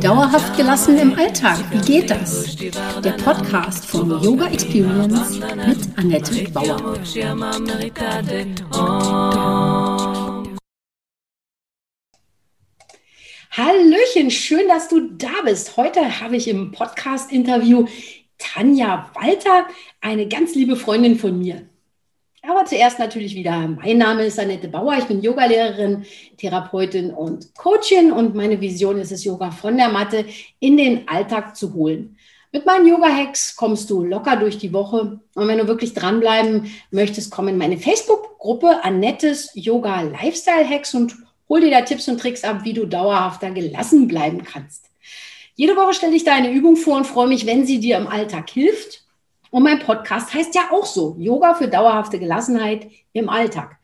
Dauerhaft gelassen im Alltag, wie geht das? Der Podcast von Yoga Experience mit Annette Bauer. Hallöchen, schön, dass du da bist. Heute habe ich im Podcast-Interview Tanja Walter, eine ganz liebe Freundin von mir. Aber zuerst natürlich wieder, mein Name ist Annette Bauer, ich bin Yogalehrerin, Therapeutin und Coachin und meine Vision ist es, Yoga von der Matte in den Alltag zu holen. Mit meinen Yoga-Hacks kommst du locker durch die Woche. Und wenn du wirklich dranbleiben möchtest, komm in meine Facebook-Gruppe Annettes Yoga Lifestyle Hacks und hol dir da Tipps und Tricks ab, wie du dauerhafter gelassen bleiben kannst. Jede Woche stelle ich da eine Übung vor und freue mich, wenn sie dir im Alltag hilft und mein Podcast heißt ja auch so, Yoga für dauerhafte Gelassenheit im Alltag.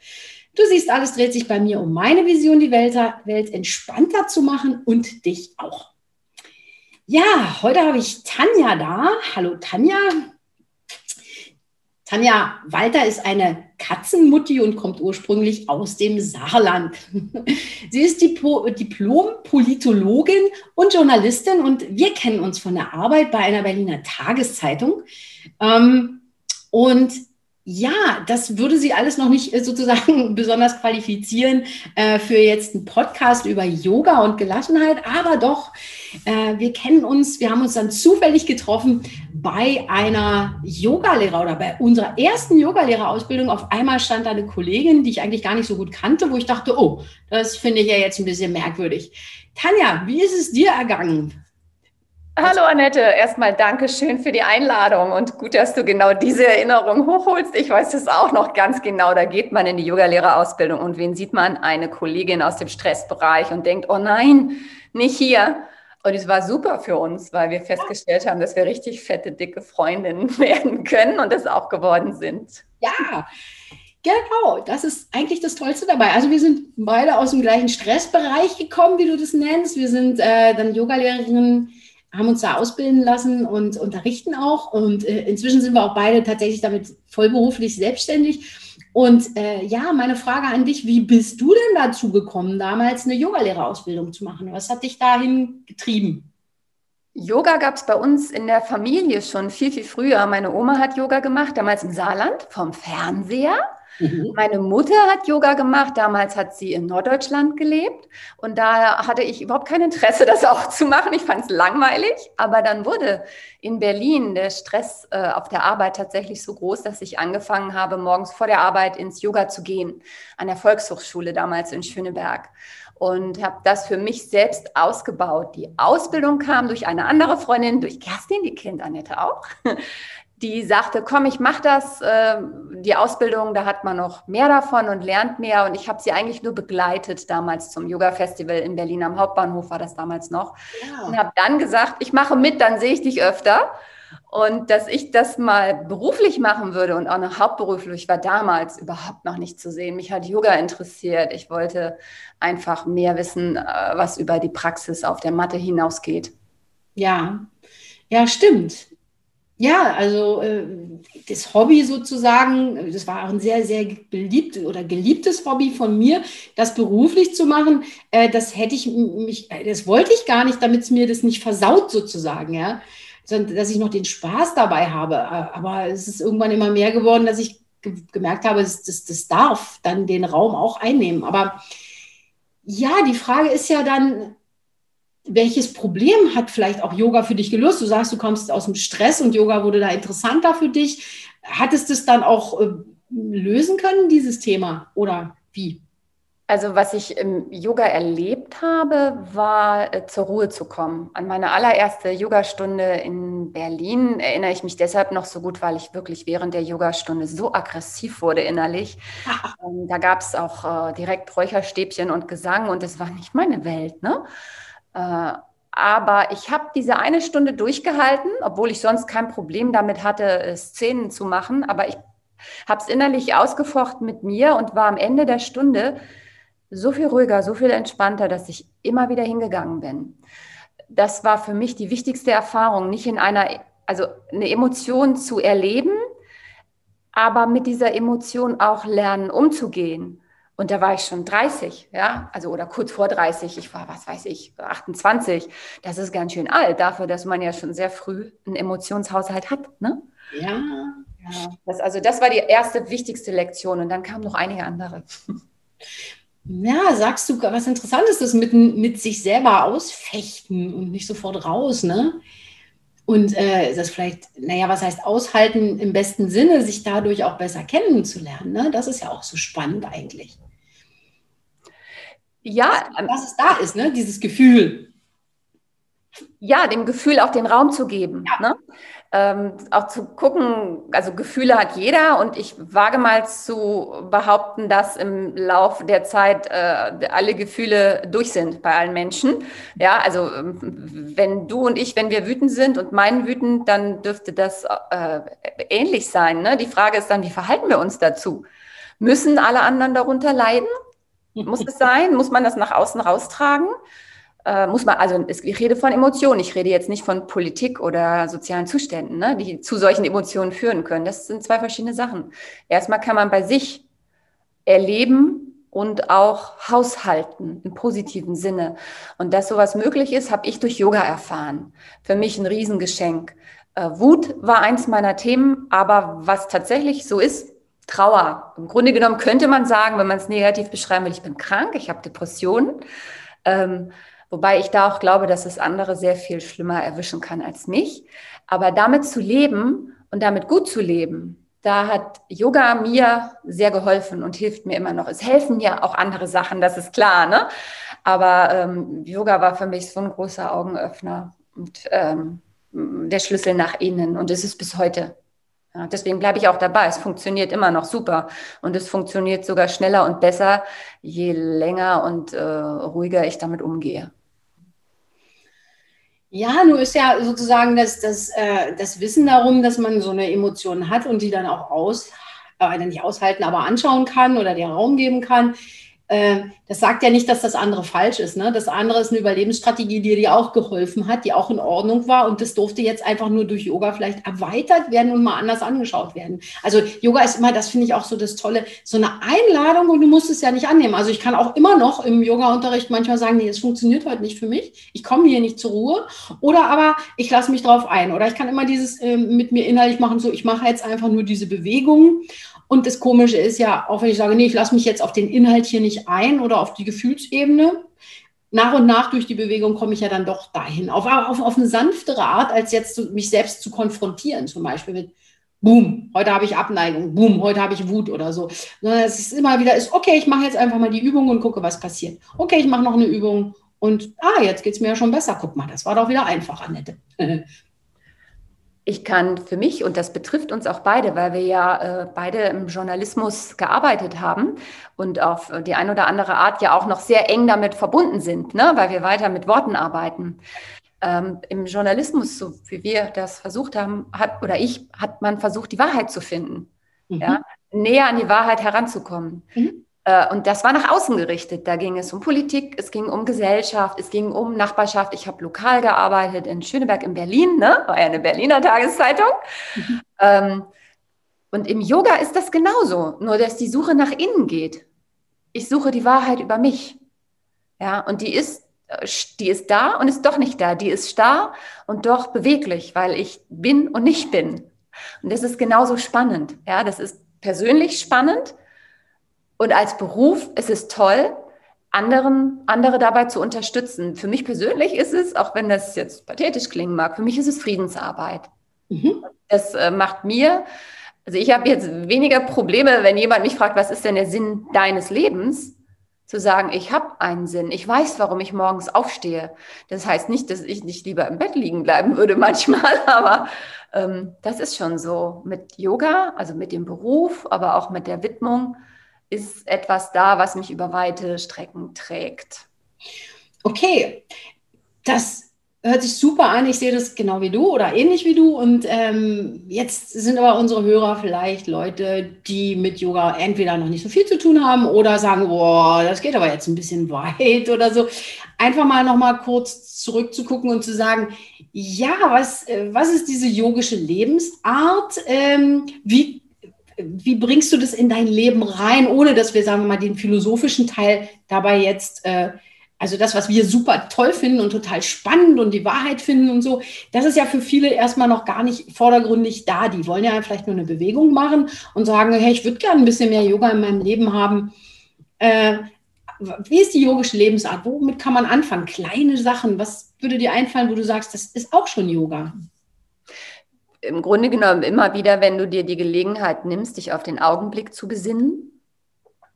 Du siehst, alles dreht sich bei mir um meine Vision, die Welt, Welt entspannter zu machen und dich auch. Ja, heute habe ich Tanja da. Hallo Tanja. Tanja Walter ist eine Katzenmutti und kommt ursprünglich aus dem Saarland. Sie ist Diplom-Politologin und Journalistin und wir kennen uns von der Arbeit bei einer Berliner Tageszeitung. Ähm, und ja, das würde sie alles noch nicht äh, sozusagen besonders qualifizieren äh, für jetzt einen Podcast über Yoga und Gelassenheit, aber doch, äh, wir kennen uns, wir haben uns dann zufällig getroffen bei einer Yogalehrer oder bei unserer ersten Yogalehrerausbildung. Auf einmal stand da eine Kollegin, die ich eigentlich gar nicht so gut kannte, wo ich dachte, oh, das finde ich ja jetzt ein bisschen merkwürdig. Tanja, wie ist es dir ergangen? Hallo Annette, erstmal danke schön für die Einladung und gut, dass du genau diese Erinnerung hochholst. Ich weiß es auch noch ganz genau. Da geht man in die Yogalehrerausbildung und wen sieht man? Eine Kollegin aus dem Stressbereich und denkt, oh nein, nicht hier. Und es war super für uns, weil wir festgestellt haben, dass wir richtig fette, dicke Freundinnen werden können und das auch geworden sind. Ja, Genau, das ist eigentlich das Tollste dabei. Also wir sind beide aus dem gleichen Stressbereich gekommen, wie du das nennst. Wir sind äh, dann Yogalehrerinnen haben uns da ausbilden lassen und unterrichten auch. Und äh, inzwischen sind wir auch beide tatsächlich damit vollberuflich selbstständig. Und äh, ja, meine Frage an dich, wie bist du denn dazu gekommen, damals eine Yogalehrerausbildung zu machen? Was hat dich dahin getrieben? Yoga gab es bei uns in der Familie schon viel, viel früher. Meine Oma hat Yoga gemacht, damals im Saarland vom Fernseher. Mhm. Meine Mutter hat Yoga gemacht. Damals hat sie in Norddeutschland gelebt. Und da hatte ich überhaupt kein Interesse, das auch zu machen. Ich fand es langweilig. Aber dann wurde in Berlin der Stress äh, auf der Arbeit tatsächlich so groß, dass ich angefangen habe, morgens vor der Arbeit ins Yoga zu gehen. An der Volkshochschule damals in Schöneberg und habe das für mich selbst ausgebaut. Die Ausbildung kam durch eine andere Freundin, durch Kerstin, die kennt Annette auch die sagte, komm, ich mache das, äh, die Ausbildung, da hat man noch mehr davon und lernt mehr. Und ich habe sie eigentlich nur begleitet damals zum Yoga-Festival in Berlin am Hauptbahnhof, war das damals noch. Ja. Und habe dann gesagt, ich mache mit, dann sehe ich dich öfter. Und dass ich das mal beruflich machen würde und auch noch hauptberuflich war damals überhaupt noch nicht zu sehen. Mich hat Yoga interessiert. Ich wollte einfach mehr wissen, äh, was über die Praxis auf der Matte hinausgeht. Ja, ja, stimmt. Ja, also äh, das Hobby sozusagen, das war auch ein sehr, sehr beliebt oder geliebtes Hobby von mir, das beruflich zu machen, äh, das hätte ich mich, äh, das wollte ich gar nicht, damit es mir das nicht versaut sozusagen, ja, sondern dass ich noch den Spaß dabei habe. Aber es ist irgendwann immer mehr geworden, dass ich ge gemerkt habe, das, das, das darf dann den Raum auch einnehmen. Aber ja, die Frage ist ja dann, welches Problem hat vielleicht auch Yoga für dich gelöst? Du sagst, du kommst aus dem Stress und Yoga wurde da interessanter für dich. Hattest du es dann auch äh, lösen können, dieses Thema? Oder wie? Also was ich im Yoga erlebt habe, war äh, zur Ruhe zu kommen. An meine allererste Yogastunde in Berlin erinnere ich mich deshalb noch so gut, weil ich wirklich während der Yogastunde so aggressiv wurde innerlich. ähm, da gab es auch äh, direkt Räucherstäbchen und Gesang und es war nicht meine Welt. Ne? Äh, aber ich habe diese eine Stunde durchgehalten, obwohl ich sonst kein Problem damit hatte, äh, Szenen zu machen. Aber ich habe es innerlich ausgefochten mit mir und war am Ende der Stunde so viel ruhiger, so viel entspannter, dass ich immer wieder hingegangen bin. Das war für mich die wichtigste Erfahrung, nicht in einer, also eine Emotion zu erleben, aber mit dieser Emotion auch lernen umzugehen Und da war ich schon 30, ja, also oder kurz vor 30. Ich war, was weiß ich, 28. Das ist ganz schön alt dafür, dass man ja schon sehr früh einen Emotionshaushalt hat, ne? Ja. ja das, also das war die erste wichtigste Lektion und dann kamen noch einige andere. Ja, sagst du was Interessantes, das mit, mit sich selber ausfechten und nicht sofort raus, ne? Und äh, das vielleicht, naja, was heißt aushalten im besten Sinne, sich dadurch auch besser kennenzulernen. Ne? Das ist ja auch so spannend eigentlich. Ja. Dass es da ist, ne? dieses Gefühl. Ja, dem Gefühl auch den Raum zu geben. Ja. Ne? ähm, auch zu gucken, also Gefühle hat jeder und ich wage mal zu behaupten, dass im Lauf der Zeit äh, alle Gefühle durch sind bei allen Menschen. Ja, also ähm, wenn du und ich, wenn wir wütend sind und meinen wütend, dann dürfte das äh, ähnlich sein. Ne? Die Frage ist dann, wie verhalten wir uns dazu? Müssen alle anderen darunter leiden? Muss es sein? Muss man das nach außen raustragen? äh, muss man, also ich rede von Emotionen, ich rede jetzt nicht von Politik oder sozialen Zuständen, ne, die zu solchen Emotionen führen können. Das sind zwei verschiedene Sachen. Erstmal kann man bei sich erleben und auch haushalten im positiven Sinne. Und dass sowas möglich ist, habe ich durch Yoga erfahren. Für mich ein Riesengeschenk. Äh, Wut war eins meiner Themen, aber was tatsächlich so ist, Trauer. Im Grunde genommen könnte man sagen, wenn man es negativ beschreiben will, ich bin krank, ich habe Depressionen. Ähm, Wobei ich da auch glaube, dass es andere sehr viel schlimmer erwischen kann als mich. Aber damit zu leben und damit gut zu leben, da hat Yoga mir sehr geholfen und hilft mir immer noch. Es helfen ja auch andere Sachen, das ist klar, ne? Aber ähm, Yoga war für mich so ein großer Augenöffner und ähm, der Schlüssel nach innen und es ist bis heute. Ja, deswegen bleibe ich auch dabei. Es funktioniert immer noch super und es funktioniert sogar schneller und besser, je länger und äh, ruhiger ich damit umgehe. Ja, nur ist ja sozusagen das, das, äh, das Wissen darum, dass man so eine Emotion hat und die dann auch aus, äh, nicht aushalten, aber anschauen kann oder dir Raum geben kann, das sagt ja nicht, dass das andere falsch ist. Ne? Das andere ist eine Überlebensstrategie, die dir auch geholfen hat, die auch in Ordnung war. Und das durfte jetzt einfach nur durch Yoga vielleicht erweitert werden und mal anders angeschaut werden. Also Yoga ist immer, das finde ich auch so das Tolle, so eine Einladung und du musst es ja nicht annehmen. Also ich kann auch immer noch im Yoga-Unterricht manchmal sagen, nee, es funktioniert heute nicht für mich. Ich komme hier nicht zur Ruhe. Oder aber ich lasse mich drauf ein. Oder ich kann immer dieses äh, mit mir innerlich machen, so ich mache jetzt einfach nur diese Bewegungen und das Komische ist ja, auch wenn ich sage, nee, ich lasse mich jetzt auf den Inhalt hier nicht ein oder auf die Gefühlsebene, nach und nach durch die Bewegung komme ich ja dann doch dahin. Auf, auf, auf eine sanftere Art, als jetzt mich selbst zu konfrontieren, zum Beispiel mit Boom, heute habe ich Abneigung, Boom, heute habe ich Wut oder so. Sondern es ist immer wieder, ist okay, ich mache jetzt einfach mal die Übung und gucke, was passiert. Okay, ich mache noch eine Übung und ah, jetzt geht es mir ja schon besser. Guck mal, das war doch wieder einfacher, Nette. ich kann für mich, und das betrifft uns auch beide, weil wir ja äh, beide im Journalismus gearbeitet haben und auf die eine oder andere Art ja auch noch sehr eng damit verbunden sind, ne? weil wir weiter mit Worten arbeiten. Ähm, Im Journalismus, so wie wir das versucht haben, hat oder ich, hat man versucht, die Wahrheit zu finden. Mhm. Ja? Näher an die Wahrheit heranzukommen. Mhm. Äh, und das war nach außen gerichtet. Da ging es um Politik, es ging um Gesellschaft, es ging um Nachbarschaft. Ich habe lokal gearbeitet in Schöneberg in Berlin, ne? war ja eine Berliner Tageszeitung. Mhm. Ähm, und im Yoga ist das genauso, nur dass die Suche nach innen geht. Ich suche die Wahrheit über mich. Ja, und die ist, äh, die ist da und ist doch nicht da. Die ist starr und doch beweglich, weil ich bin und nicht bin. Und das ist genauso spannend. Ja, das ist persönlich spannend und als Beruf ist es toll, anderen, andere dabei zu unterstützen. Für mich persönlich ist es, auch wenn das jetzt pathetisch klingen mag, für mich ist es Friedensarbeit. Mhm. Das äh, macht mir, also ich habe jetzt weniger Probleme, wenn jemand mich fragt, was ist denn der Sinn deines Lebens? Zu sagen, ich habe einen Sinn, ich weiß, warum ich morgens aufstehe. Das heißt nicht, dass ich nicht lieber im Bett liegen bleiben würde manchmal, aber ähm, das ist schon so. Mit Yoga, also mit dem Beruf, aber auch mit der Widmung, ist etwas da, was mich über weite Strecken trägt. Okay, das hört sich super an. Ich sehe das genau wie du oder ähnlich wie du. Und ähm, jetzt sind aber unsere Hörer vielleicht Leute, die mit Yoga entweder noch nicht so viel zu tun haben oder sagen, boah, das geht aber jetzt ein bisschen weit oder so. Einfach mal noch mal kurz zurückzugucken und zu sagen, ja, was, äh, was ist diese yogische Lebensart? Ähm, wie wie bringst du das in dein Leben rein, ohne dass wir, sagen wir mal, den philosophischen Teil dabei jetzt, äh, also das, was wir super toll finden und total spannend und die Wahrheit finden und so, das ist ja für viele erstmal noch gar nicht vordergründig da. Die wollen ja vielleicht nur eine Bewegung machen und sagen, hey, ich würde gerne ein bisschen mehr Yoga in meinem Leben haben. Äh, wie ist die yogische Lebensart? Womit kann man anfangen? Kleine Sachen. Was würde dir einfallen, wo du sagst, das ist auch schon Yoga? Im Grunde genommen immer wieder, wenn du dir die Gelegenheit nimmst, dich auf den Augenblick zu besinnen,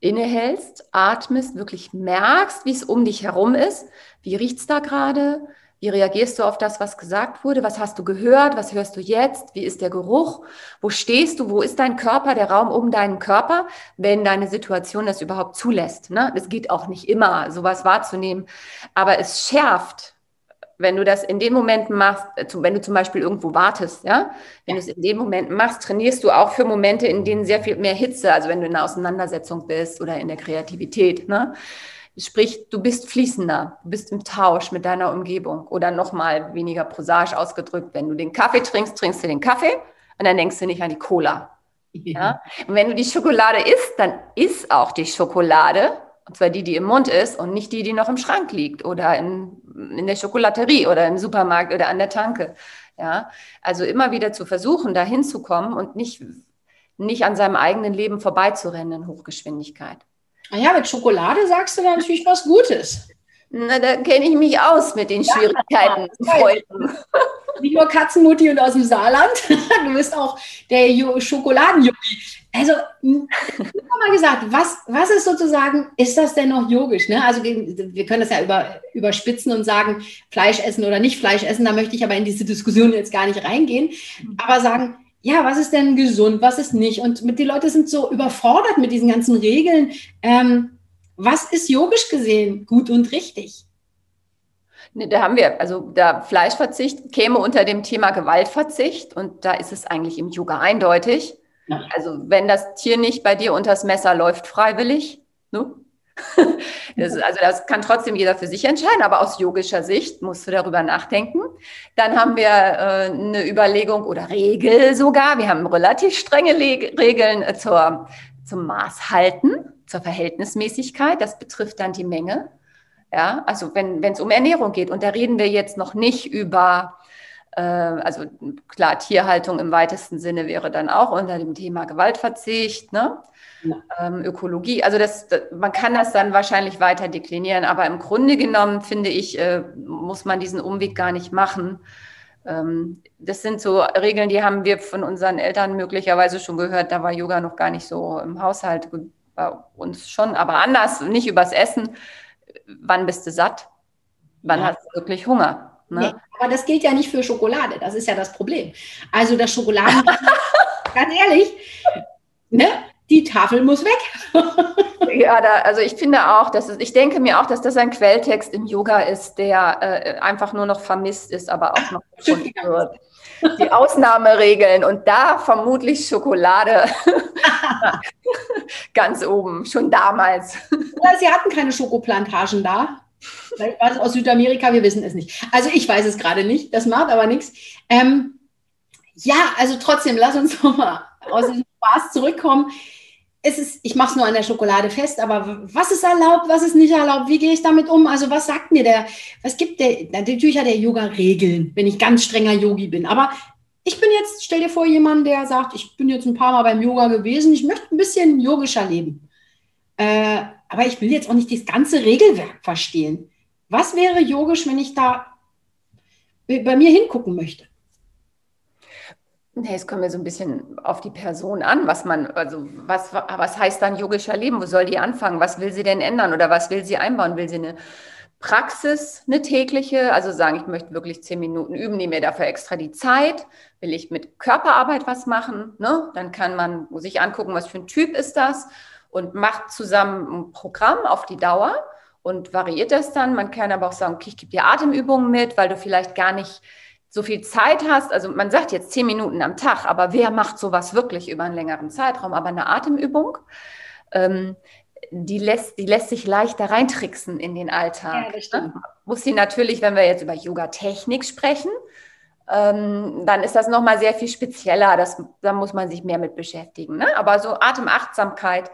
innehältst, atmest, wirklich merkst, wie es um dich herum ist. Wie riecht es da gerade? Wie reagierst du auf das, was gesagt wurde? Was hast du gehört? Was hörst du jetzt? Wie ist der Geruch? Wo stehst du? Wo ist dein Körper, der Raum um deinen Körper, wenn deine Situation das überhaupt zulässt? Ne? Das geht auch nicht immer, sowas wahrzunehmen. Aber es schärft, wenn du das in dem Moment machst, äh, wenn du zum Beispiel irgendwo wartest, ja, wenn ja. du es in dem Moment machst, trainierst du auch für Momente, in denen sehr viel mehr Hitze, also wenn du in einer Auseinandersetzung bist oder in der Kreativität, ne? Sprich, du bist fließender, du bist im Tausch mit deiner Umgebung oder nochmal weniger prosaisch ausgedrückt, wenn du den Kaffee trinkst, trinkst du den Kaffee und dann denkst du nicht an die Cola. Ja? Und wenn du die Schokolade isst, dann isst auch die Schokolade, und zwar die, die im Mund ist und nicht die, die noch im Schrank liegt oder in, in der Schokolaterie oder im Supermarkt oder an der Tanke. Ja? Also immer wieder zu versuchen, da hinzukommen und nicht, nicht an seinem eigenen Leben vorbeizurennen in Hochgeschwindigkeit. Naja, mit Schokolade sagst du natürlich was Gutes. Na, da kenne ich mich aus mit den Schwierigkeiten ja. Nicht nur Katzenmutti und aus dem Saarland, du bist auch der Schokoladenjuppie. Also, mal gesagt, was, was ist sozusagen, ist das denn noch yogisch? Ne? Also, wir können das ja über, überspitzen und sagen, Fleisch essen oder nicht Fleisch essen. Da möchte ich aber in diese Diskussion jetzt gar nicht reingehen. Aber sagen, ja, was ist denn gesund, was ist nicht? Und die Leute sind so überfordert mit diesen ganzen Regeln. Ähm, was ist yogisch gesehen gut und richtig? Ne, da haben wir, also der Fleischverzicht käme unter dem Thema Gewaltverzicht und da ist es eigentlich im Yoga eindeutig. Ja. Also wenn das Tier nicht bei dir unters Messer läuft, freiwillig, ne? Das, also das kann trotzdem jeder für sich entscheiden, aber aus yogischer Sicht musst du darüber nachdenken. Dann haben wir äh, eine Überlegung oder Regel sogar. Wir haben relativ strenge Le Regeln äh, zur, zum Maßhalten, zur Verhältnismäßigkeit. Das betrifft dann die Menge. Ja, also wenn es um Ernährung geht. Und da reden wir jetzt noch nicht über äh, also klar, Tierhaltung im weitesten Sinne wäre dann auch unter dem Thema Gewaltverzicht. Ne? ähm, Ökologie. Also das, das, man kann das dann wahrscheinlich weiter deklinieren, aber im Grunde genommen finde ich, äh, muss man diesen Umweg gar nicht machen. Ähm, das sind so Regeln, die haben wir von unseren Eltern möglicherweise schon gehört. Da war Yoga noch gar nicht so im Haushalt, bei uns schon, aber anders, nicht übers Essen. Wann bist du satt? Wann ja. hast du wirklich Hunger? Ne? Nee, aber das gilt ja nicht für Schokolade, das ist ja das Problem. Also das Schokoladen, ganz ehrlich, ne? Die Tafel muss weg. ja, da, also ich finde auch, dass es, ich denke mir auch, dass das ein Quelltext im Yoga ist, der äh, einfach nur noch vermisst ist, aber auch noch gefunden wird. Die Ausnahmeregeln und da vermutlich Schokolade ganz oben, schon damals. Ja, sie hatten keine Schokoplantagen da. Vielleicht war es aus Südamerika, wir wissen es nicht. Also ich weiß es gerade nicht, das macht aber nichts. Ähm, ja, also trotzdem, lass uns nochmal aus diesem Spaß zurückkommen es ist, ich mache es nur an der Schokolade fest, aber was ist erlaubt, was ist nicht erlaubt, wie gehe ich damit um? Also was sagt mir der, was gibt der, natürlich hat der Yoga Regeln, wenn ich ganz strenger Yogi bin, aber ich bin jetzt, stell dir vor, jemand, der sagt, ich bin jetzt ein paar Mal beim Yoga gewesen, ich möchte ein bisschen yogischer leben. Äh, aber ich will jetzt auch nicht das ganze Regelwerk verstehen. Was wäre yogisch, wenn ich da bei mir hingucken möchte? Nee, es kommt mir so ein bisschen auf die Person an, was man, also was, was heißt dann yogischer Leben? Wo soll die anfangen? Was will sie denn ändern oder was will sie einbauen? Will sie eine Praxis, eine tägliche, also sagen, ich möchte wirklich zehn Minuten üben, nehme mir dafür extra die Zeit. Will ich mit Körperarbeit was machen? Ne? Dann kann man sich angucken, was für ein Typ ist das und macht zusammen ein Programm auf die Dauer und variiert das dann. Man kann aber auch sagen, okay, ich gebe dir Atemübungen mit, weil du vielleicht gar nicht so viel Zeit hast, also man sagt jetzt zehn Minuten am Tag, aber wer macht sowas wirklich über einen längeren Zeitraum? Aber eine Atemübung, ähm, die, lässt, die lässt sich leichter reintricksen in den Alltag. Ja. Ne? Muss sie natürlich, wenn wir jetzt über Yoga-Technik sprechen, ähm, dann ist das nochmal sehr viel spezieller. Das, da muss man sich mehr mit beschäftigen. Ne? Aber so Atemachtsamkeit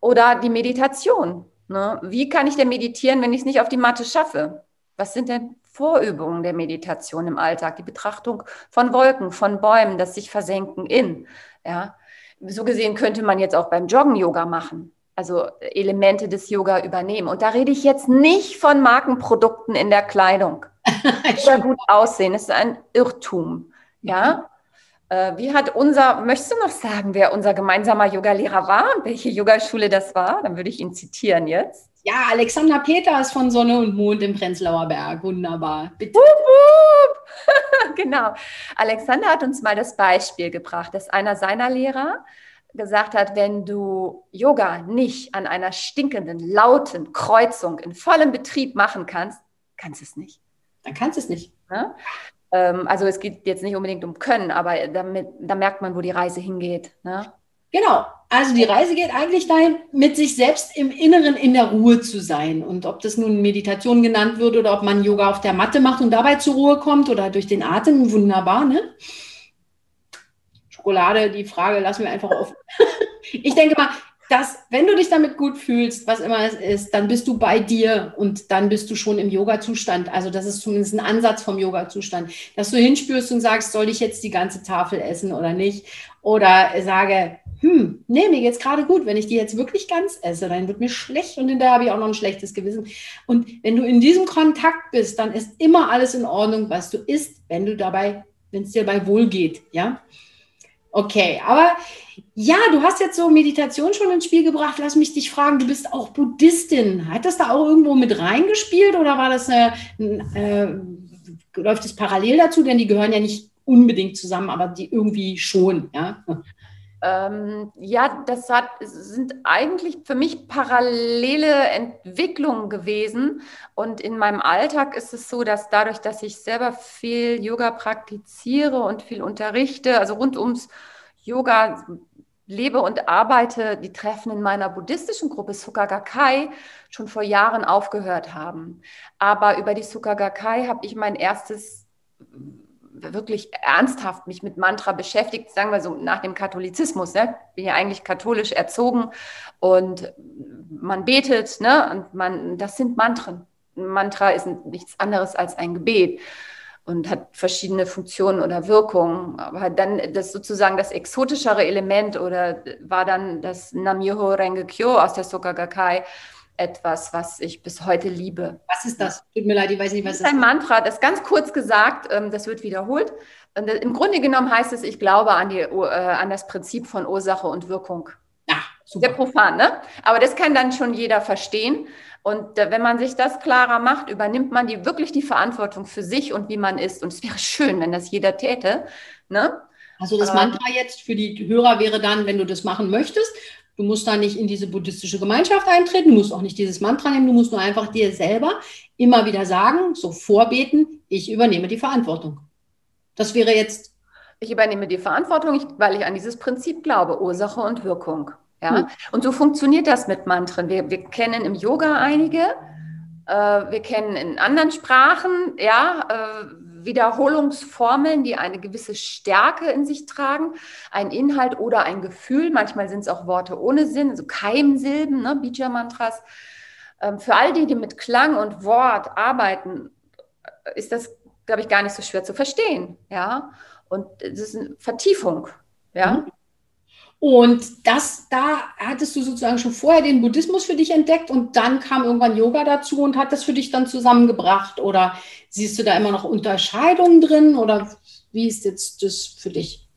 oder die Meditation. Ne? Wie kann ich denn meditieren, wenn ich es nicht auf die Matte schaffe? Was sind denn Vorübungen der Meditation im Alltag? Die Betrachtung von Wolken, von Bäumen, das sich versenken in. Ja? So gesehen könnte man jetzt auch beim Joggen Yoga machen also Elemente des Yoga übernehmen. Und da rede ich jetzt nicht von Markenprodukten in der Kleidung. Oder gut aussehen, das ist ein Irrtum. Ja. Äh, wie hat unser, möchtest du noch sagen, wer unser gemeinsamer Yogalehrer war und welche Yogaschule das war? Dann würde ich ihn zitieren jetzt. Ja, Alexander Peters von Sonne und Mond im Prenzlauer Berg. Wunderbar. Bitte. Wup, wup. genau. Alexander hat uns mal das Beispiel gebracht, dass einer seiner Lehrer gesagt hat, wenn du Yoga nicht an einer stinkenden, lauten Kreuzung in vollem Betrieb machen kannst, kannst du es nicht. Dann kannst du es nicht. Ja? Ähm, also es geht jetzt nicht unbedingt um Können, aber damit, da merkt man, wo die Reise hingeht. Ne? Genau. Also die Reise geht eigentlich dahin, mit sich selbst im Inneren in der Ruhe zu sein. Und ob das nun Meditation genannt wird oder ob man Yoga auf der Matte macht und dabei zur Ruhe kommt oder durch den Atem, wunderbar, ne? Schokolade, die Frage lassen wir einfach offen. ich denke mal, dass, wenn du dich damit gut fühlst, was immer es ist, dann bist du bei dir und dann bist du schon im Yoga-Zustand. Also das ist zumindest ein Ansatz vom Yoga-Zustand, dass du hinspürst und sagst, soll ich jetzt die ganze Tafel essen oder nicht? Oder sage, hm, nee, mir geht's gerade gut. Wenn ich die jetzt wirklich ganz esse, dann wird mir schlecht und hinterher habe ich auch noch ein schlechtes Gewissen. Und wenn du in diesem Kontakt bist, dann ist immer alles in Ordnung, was du isst, wenn du dabei, wenn es dir dabei wohl geht, ja. Okay, aber ja, du hast jetzt so Meditation schon ins Spiel gebracht. Lass mich dich fragen, du bist auch Buddhistin. Hat das da auch irgendwo mit reingespielt oder war das eine, äh, läuft es parallel dazu? Denn die gehören ja nicht unbedingt zusammen, aber die irgendwie schon, ja. Ähm, ja, das hat, sind eigentlich für mich parallele Entwicklungen gewesen. Und in meinem Alltag ist es so, dass dadurch, dass ich selber viel Yoga praktiziere und viel unterrichte, also rund ums Yoga lebe und arbeite, die Treffen in meiner buddhistischen Gruppe Sukha Gakkai schon vor Jahren aufgehört haben. Aber über die Sukha Gakkai habe ich mein erstes wirklich ernsthaft mich mit Mantra beschäftigt, sagen wir so nach dem Katholizismus. Ne? Bin ja eigentlich katholisch erzogen und man betet, ne? Und man, das sind Mantren. Mantra ist nichts anderes als ein Gebet und hat verschiedene Funktionen oder Wirkungen. Aber dann das sozusagen das exotischere Element oder war dann das Namyoho Renge Kyo aus der Soka Gakkai etwas, was ich bis heute liebe. Was ist das? Tut mir leid, ich weiß nicht, was das ist. Das ist ein Mantra, das ganz kurz gesagt, ähm, das wird wiederholt. Im Grunde genommen heißt es, ich glaube an, die, äh, an das Prinzip von Ursache und Wirkung. Super. Sehr profan, ne? Aber das kann dann schon jeder verstehen. Und äh, wenn man sich das klarer macht, übernimmt man die, wirklich die Verantwortung für sich und wie man ist. Und es wäre schön, wenn das jeder täte. Ne? Also das Mantra jetzt für die Hörer wäre dann, wenn du das machen möchtest, Du musst da nicht in diese buddhistische Gemeinschaft eintreten, du musst auch nicht dieses Mantra nehmen, du musst nur einfach dir selber immer wieder sagen, so vorbeten, ich übernehme die Verantwortung. Das wäre jetzt. Ich übernehme die Verantwortung, weil ich an dieses Prinzip glaube, Ursache und Wirkung. Ja? Hm. Und so funktioniert das mit Mantren. Wir, wir kennen im Yoga einige, äh, wir kennen in anderen Sprachen, ja, äh, Wiederholungsformeln, die eine gewisse Stärke in sich tragen, ein Inhalt oder ein Gefühl. Manchmal sind es auch Worte ohne Sinn, so Keimsilben, ne, Bija-Mantras. Ähm, für all die, die mit Klang und Wort arbeiten, ist das, glaube ich, gar nicht so schwer zu verstehen. Ja? Und es ist eine Vertiefung. Ja? Mhm. Und das, da hattest du sozusagen schon vorher den Buddhismus für dich entdeckt und dann kam irgendwann Yoga dazu und hat das für dich dann zusammengebracht? Oder siehst du da immer noch Unterscheidungen drin? Oder wie ist jetzt das für dich?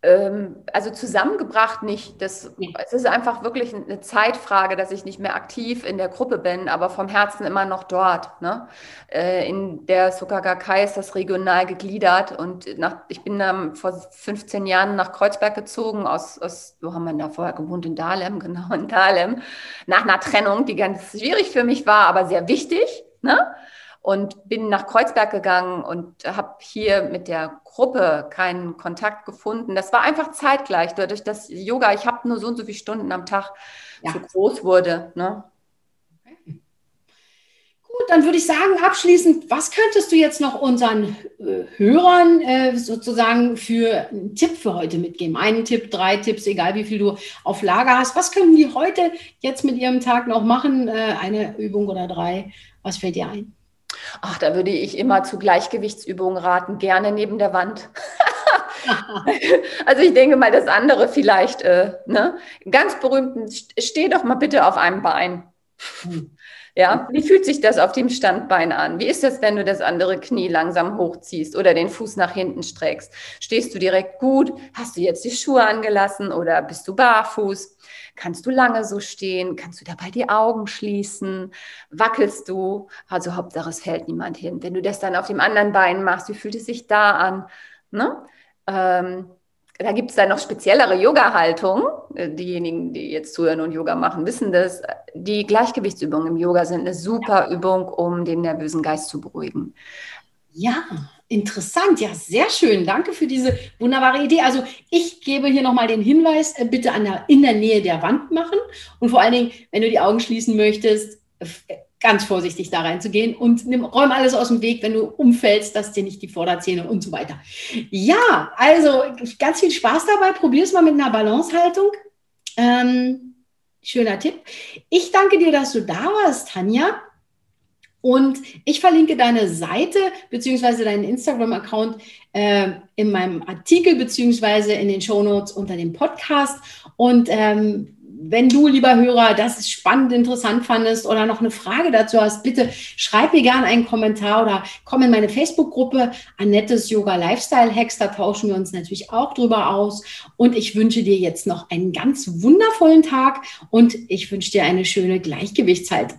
Ähm, also zusammengebracht nicht. Das, nee. Es ist einfach wirklich eine Zeitfrage, dass ich nicht mehr aktiv in der Gruppe bin, aber vom Herzen immer noch dort. Ne? Äh, in der Sukagakai ist das regional gegliedert und nach, ich bin dann vor 15 Jahren nach Kreuzberg gezogen, aus, aus, wo haben wir da vorher gewohnt? In Dahlem, genau, in Dahlem, nach einer Trennung, die ganz schwierig für mich war, aber sehr wichtig. Ne? Und bin nach Kreuzberg gegangen und habe hier mit der Gruppe keinen Kontakt gefunden. Das war einfach zeitgleich, dadurch, dass Yoga, ich habe nur so und so viele Stunden am Tag, ja. so groß wurde. Ne? Gut, dann würde ich sagen, abschließend, was könntest du jetzt noch unseren äh, Hörern äh, sozusagen für einen Tipp für heute mitgeben? Einen Tipp, drei Tipps, egal wie viel du auf Lager hast. Was könnten die heute jetzt mit ihrem Tag noch machen? Äh, eine Übung oder drei? Was fällt dir ein? Ach, da würde ich immer zu Gleichgewichtsübungen raten, gerne neben der Wand. also ich denke mal, das andere vielleicht, äh, ne? ganz berühmten, steh doch mal bitte auf einem Bein. Ja, wie fühlt sich das auf dem Standbein an? Wie ist das, wenn du das andere Knie langsam hochziehst oder den Fuß nach hinten streckst? Stehst du direkt gut? Hast du jetzt die Schuhe angelassen oder bist du barfuß? Kannst du lange so stehen? Kannst du dabei die Augen schließen? Wackelst du? Also Hauptsache, es fällt niemand hin. Wenn du das dann auf dem anderen Bein machst, wie fühlt es sich da an? Ne? Ähm, da gibt es dann noch speziellere Yoga-Haltungen. Äh, diejenigen, die jetzt zuhören und Yoga machen, wissen das. Die Gleichgewichtsübungen im Yoga sind eine super Übung, um den nervösen Geist zu beruhigen. Ja, interessant. Ja, sehr schön. Danke für diese wunderbare Idee. Also ich gebe hier nochmal den Hinweis, äh, bitte an der, in der Nähe der Wand machen. Und vor allen Dingen, wenn du die Augen schließen möchtest, ganz vorsichtig da reinzugehen und nimm, räum alles aus dem Weg, wenn du umfällst, dass dir nicht die Vorderzähne und so weiter. Ja, also ganz viel Spaß dabei. Probier es mal mit einer Balancehaltung. Ähm, schöner Tipp. Ich danke dir, dass du da warst, Tanja. Und ich verlinke deine Seite bzw. deinen Instagram-Account äh, in meinem Artikel bzw. in den Shownotes unter dem Podcast. Und ähm, wenn du, lieber Hörer, das spannend, interessant fandest oder noch eine Frage dazu hast, bitte schreib mir gerne einen Kommentar oder komm in meine Facebook-Gruppe Annettes Yoga Lifestyle Hacks. Da tauschen wir uns natürlich auch drüber aus. Und ich wünsche dir jetzt noch einen ganz wundervollen Tag und ich wünsche dir eine schöne Gleichgewichtshaltung.